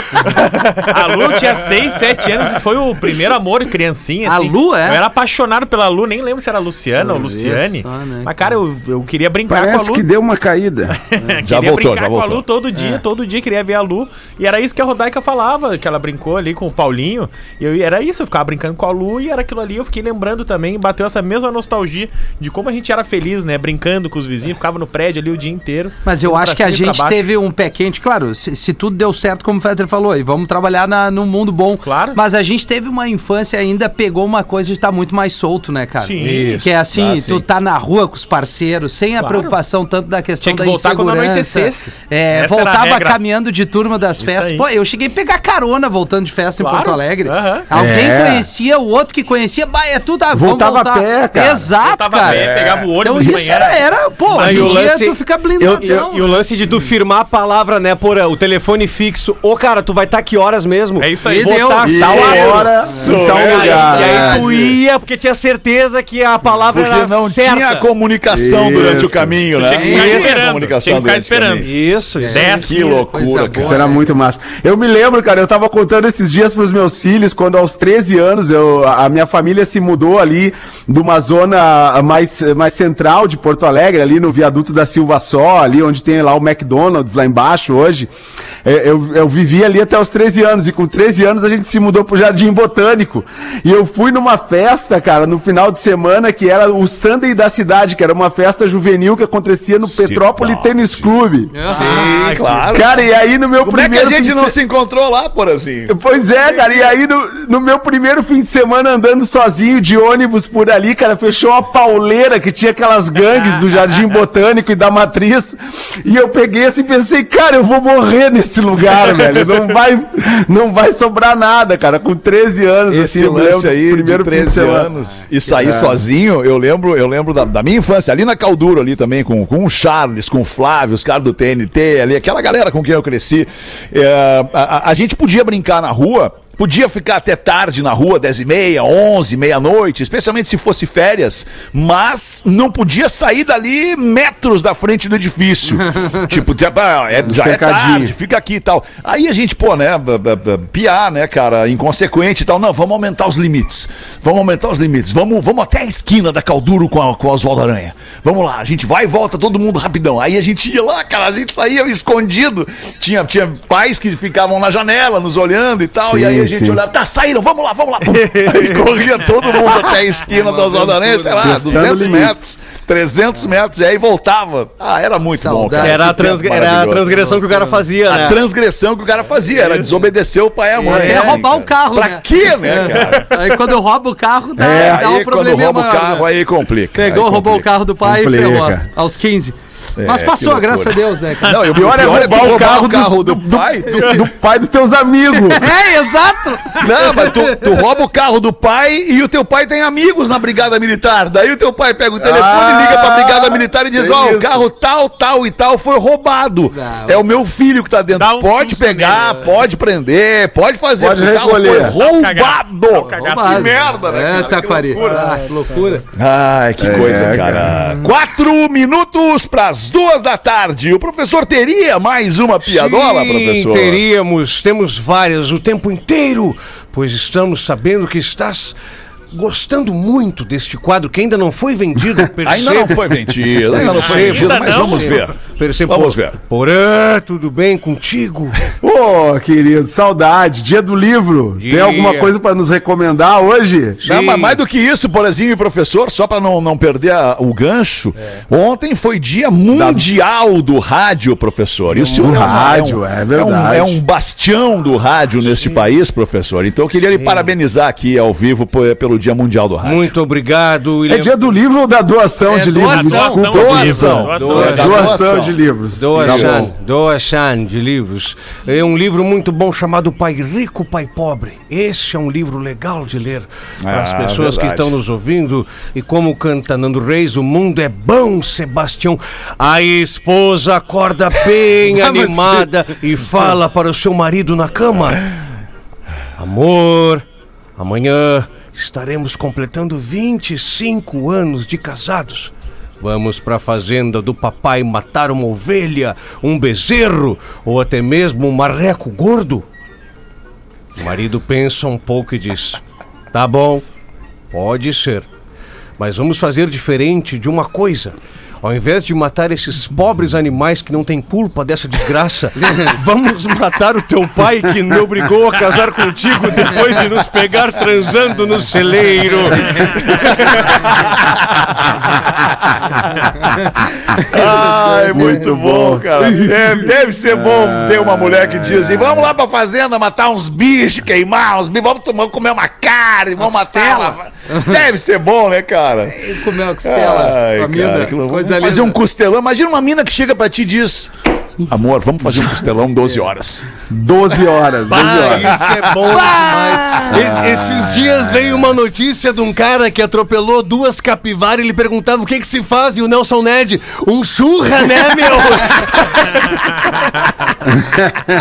A Lu tinha 6, 7 anos e foi o primeiro amor, criancinha. A Lu, é? Eu era apaixonado pela Lu, nem lembro se era Luciana ou Luciane. só, né, Mas, cara, eu, eu queria brincar com a Parece Lu. que deu uma caída. <laughs> Já voltou, brincar já com a voltou. Lu todo dia, todo dia queria ver a Lu. E era isso que a Rodaica falava, que ela brincou ali com o Paulinho. E eu, era isso, eu ficava brincando com a Lu e era aquilo ali. Eu fiquei lembrando também, bateu essa mesma nostalgia de como a gente era feliz, né? Brincando com os vizinhos, ficava no prédio ali o dia inteiro. Mas eu acho que a gente teve um pé quente, claro, se, se tudo deu certo, como o Fetter falou, e vamos trabalhar na, num mundo bom. Claro. Mas a gente teve uma infância e ainda pegou uma coisa de estar muito mais solto, né, cara? Sim. Que é assim, Ah, tu sim. tá na rua com os parceiros, sem a Claro. preocupação tanto da questão Tinha que da voltar quando insegurança. anoitecesse. É, Essa era a voltava regra. caminhando de turma das festas. aí. Pô, eu cheguei a pegar carona voltando de festa Claro. em Porto Alegre. Aham. Alguém É. conhecia, o outro que conhecia, bah, é tudo, ah, vamos Voltava a voltar. pé, cara. Exato, Voltava a cara. pé, pegava o Então ônibus de isso manhã. era, era, pô, Aí hoje o em dia lance- tu fica Eu- blindadão. eu- e o lance de tu firmar a palavra, né, por o telefone fixo. Ô, cara, tu vai estar que horas mesmo? É isso aí. E deu. tá tal hora, Isso, em tal é lugar. E aí tu ia, porque tinha certeza que a palavra Porque era não certa. tinha comunicação Isso. durante o caminho, né? Tinha que ficar esperando, comunicação tinha que ficar esperando. Isso, isso. 10, Que loucura, era muito massa. Eu me lembro, cara, eu tava contando esses dias pros meus filhos, quando aos 13 anos eu, a minha família se mudou ali de uma zona mais, mais central de Porto Alegre, ali no viaduto da Silva Só, ali onde tem lá o McDonald's lá embaixo hoje. É, Eu, eu vivi ali até os 13 anos, e com 13 anos a gente se mudou pro Jardim Botânico. E eu fui numa festa, cara, no final de semana, que era o Sunday da cidade, que era uma festa juvenil que acontecia no Petrópolis Tênis Clube. Sim, claro. Cara, e aí no meu Como é que primeiro a gente não se- se encontrou lá, por assim? Pois é, cara, e aí no, no meu primeiro fim de semana andando sozinho de ônibus por ali, cara, fechou uma pauleira que tinha aquelas gangues do Jardim Botânico e da Matriz, e eu peguei assim e pensei, cara, eu vou morrer nesse lugar, <laughs> velho, não vai, não vai sobrar nada, cara, com 13 anos, Esse assim, lance aí do de 13 anos e sair sozinho, eu lembro, eu lembro da, da minha infância, ali na Calduro ali também, com, com o Charles, com o Flávio, os caras do TNT, ali, aquela galera com quem eu cresci. É, a, a- a gente podia brincar na rua, Podia ficar até tarde na rua, 10 e meia, 11, meia-noite, especialmente se fosse férias, mas não podia sair dali metros da frente do edifício. <laughs> tipo, é, já é tarde, fica aqui e tal. Aí a gente, pô, né, piar, né, cara, inconsequente e tal. Não, vamos aumentar os limites. Vamos aumentar os limites. Vamos, vamos até a esquina da Calduro com, a, com o Oswaldo Aranha. Vamos lá, a gente vai e volta todo mundo rapidão. Aí a gente ia lá, cara, a gente saía escondido. Tinha, tinha pais que ficavam na janela nos olhando e tal. e Sim, aí a gente sim. olhava, tá, saíram, vamos lá, vamos lá. Aí <laughs> corria todo mundo até a esquina do Oswaldo Aranha, sei lá, Testando 200 limites. metros. 300 metros, e aí voltava. Ah, era muito bom, cara. Era a, transg- era a transgressão que o cara fazia, né? A transgressão que o cara fazia era desobedecer o pai e a mãe. É, né, roubar o carro, Pra né? quê, né, cara? Aí quando rouba o carro, dá, É, dá um aí quando probleminha rouba o carro, né? aí complica. Pegou, aí roubou o complica. carro do pai Complica. e ferrou aos 15. Mas É, passou, que graças a. Deus, né, cara? Não, e o Pior é roubar o carro, carro do, do, do- pai. <laughs> do- do pai dos teus amigos. É, exato! Não, mas tu, tu rouba o carro do pai e o teu pai tem amigos na Brigada Militar. Daí o teu pai pega o telefone, Ah, liga pra Brigada Militar e diz: Ó, o isso. carro tal, tal e tal foi roubado. Não. É o meu filho que tá dentro. Um pode pegar, nele, né? pode prender, pode fazer. Pode porque o carro recolher. foi roubado. Cagaço. Que merda, né? É, cara? Que Taquari. loucura. Ah, que loucura. Ai, que coisa, cara. cara. Quatro minutos pras duas da tarde. O professor teria mais uma piadola, Sim, professor? teríamos, temos várias o tempo inteiro, pois estamos sabendo que estás gostando muito deste quadro que ainda não foi vendido, <laughs> percebo. Ainda não foi vendido, ainda não foi vendido, mas não? vamos ver. Percebo. Vamos ver. Porã, tudo bem contigo? <laughs> Pô, querido, saudade. Dia do livro. Tem Dia. alguma coisa pra nos recomendar hoje? Não, Sim. mas mais do que isso, Porazinho e professor, só para não, não perder a- o gancho, ontem foi dia mundial do rádio, professor. E o senhor é, rádio, um, é verdade. É um, é um bastião do rádio neste país, professor. Então eu queria lhe parabenizar aqui ao vivo pelo Dia Mundial do Rádio. Muito obrigado. É dia do livro ou da doação É de livros? Doação. desculpa. Doação. Doação. É da Doação de livros. Tá Doação, bom. doação de livros. É um livro muito bom chamado Pai Rico, Pai Pobre. Esse é um livro legal de ler para as Ah, pessoas que verdade. estão nos ouvindo. E como canta Nando Reis, o mundo é bom, Sebastião. A esposa acorda bem <laughs> Ah, animada e fala para o seu marido na cama: Amor, amanhã estaremos completando 25 anos de casados. Vamos para a fazenda do papai matar uma ovelha, um bezerro ou até mesmo um marreco gordo? O marido pensa um pouco e diz: Tá bom, pode ser. Mas vamos fazer diferente de uma coisa. Ao invés de matar esses pobres animais que não têm culpa dessa desgraça, <laughs> vamos matar o teu pai que me obrigou a casar contigo depois de nos pegar transando no celeiro. <laughs> Ai, muito Muito bom, cara. Deve, deve ser bom ter uma mulher que diz assim: vamos lá pra fazenda matar uns bichos, queimar uns bichos, vamos, tomar, comer uma carne, vamos matar. Uma... <laughs> Deve ser bom, né, cara? Comeu a costela, Ai, com a mina, cara, coisa Vamos fazer um costelão. Imagina uma mina que chega pra ti e diz: Amor, vamos fazer um costelão <laughs> 12 horas. 12 horas, 12 horas. isso é bom demais. Es- esses dias veio uma notícia de um cara que atropelou duas capivaras e ele perguntava o que que se faz e o Nelson Ned, um churra, né, meu? <laughs>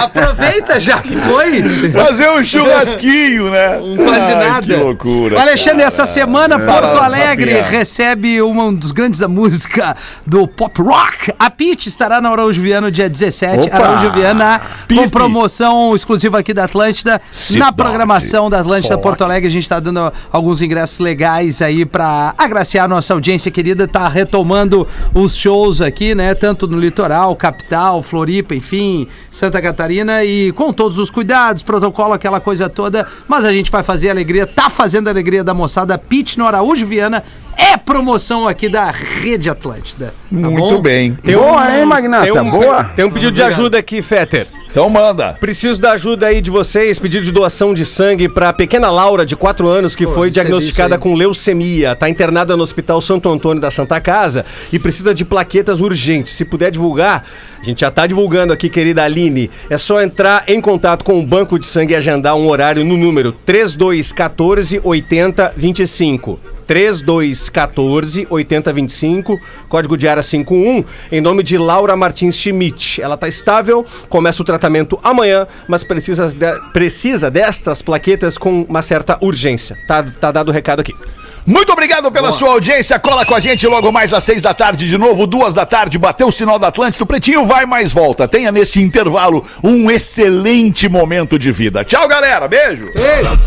Aproveita já que foi. Fazer um churrasquinho, né? Quase Ai, nada. Que loucura. Alexandre, essa semana, Porto Alegre recebe uma- um dos grandes da música do pop rock. A Pete estará na Araújo Viana dia 17. Opa! Araújo Viana com promoção exclusiva aqui da Atlântida. Na Cidade programação da Atlântida forte. Porto Alegre, a gente está dando alguns ingressos legais aí para agraciar a nossa audiência querida. Tá retomando os shows aqui, né? Tanto no litoral, capital, Floripa, enfim, Santa Catarina e com todos os cuidados, protocolo, aquela coisa toda. Mas a gente vai fazer a alegria, tá fazendo a alegria da moçada. Pete no Araújo Viana é promoção aqui da Rede Atlântida. Tá Muito bom? bem. Boa, hein, Magnata? Tem um, Boa. tem um pedido de ajuda aqui, Fetter. Então manda. Preciso da ajuda aí de vocês, pedido de doação de sangue para a pequena Laura, de 4 anos, que foi recebi diagnosticada com leucemia. Está internada no Hospital Santo Antônio da Santa Casa e precisa de plaquetas urgentes. Se puder divulgar, a gente já está divulgando aqui, querida Aline. É só entrar em contato com o Banco de Sangue e agendar um horário no número 3214 8025. 3214 8025, código de área 51, em nome de Laura Martins Schmidt. Ela está estável, começa o tratamento tratamento amanhã, mas precisa, de- precisa destas plaquetas com uma certa urgência. Tá, tá dado o recado aqui. Muito obrigado pela sua audiência. Cola com a gente logo mais às seis da tarde, de novo, duas da tarde. Bateu o sinal da Atlântida. O Pretinho vai mais volta. Tenha nesse intervalo um excelente momento de vida. Tchau, galera. Beijo.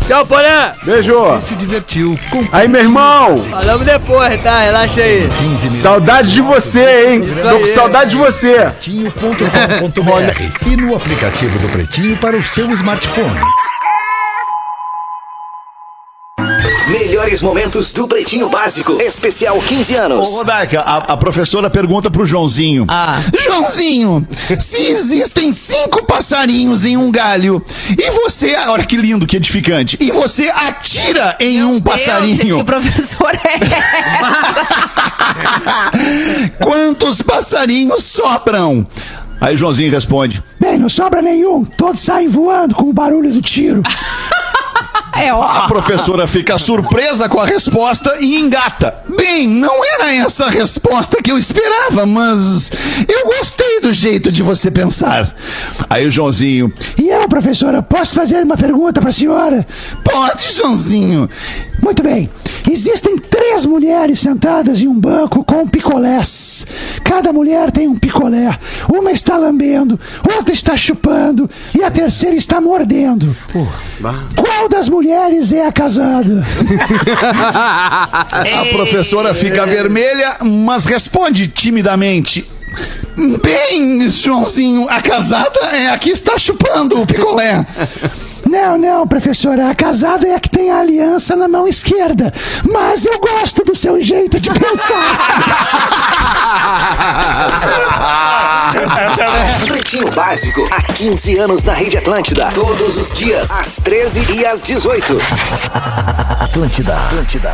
Tchau, Porã! Beijo. Se divertiu com Aí, meu irmão. Falamos depois, tá? Relaxa aí. 15 minutos. Saudade de você, hein? Tô com saudade de você. Pretinho.com.br e no aplicativo do Pretinho para o seu smartphone. Melhores momentos do Pretinho Básico. Especial 15 Ô, anos. Rodaica, a, a professora pergunta pro Joãozinho. Joãozinho, se existem cinco passarinhos em um galho e você, olha que lindo, que edificante, e você atira em um passarinho, Que professor é <laughs> quantos passarinhos sobram? Aí o Joãozinho responde: Bem, não sobra nenhum, todos saem voando com o barulho do tiro. <laughs> É A ó. professora fica surpresa com a resposta e engata. Bem, não era essa a resposta que eu esperava, mas eu gostei do jeito de você pensar. Aí o Joãozinho: E eu, professora, posso fazer uma pergunta para a senhora? Pode, Joãozinho. Muito bem. Existem três mulheres sentadas em um banco com picolés. Cada mulher tem um picolé. Uma está lambendo, outra está chupando e a terceira está mordendo. Qual das mulheres é a casada? <laughs> A professora fica vermelha, mas responde timidamente. Bem, Joãozinho, a casada é a que está chupando o picolé. <laughs> Não, não, professora, a casada é a que tem a aliança na mão esquerda. Mas eu gosto do seu jeito de pensar. <laughs> Pretinho Básico. Há 15 anos na Rede Atlântida. Todos os dias, às 13 e às 18. Atlântida. Atlântida.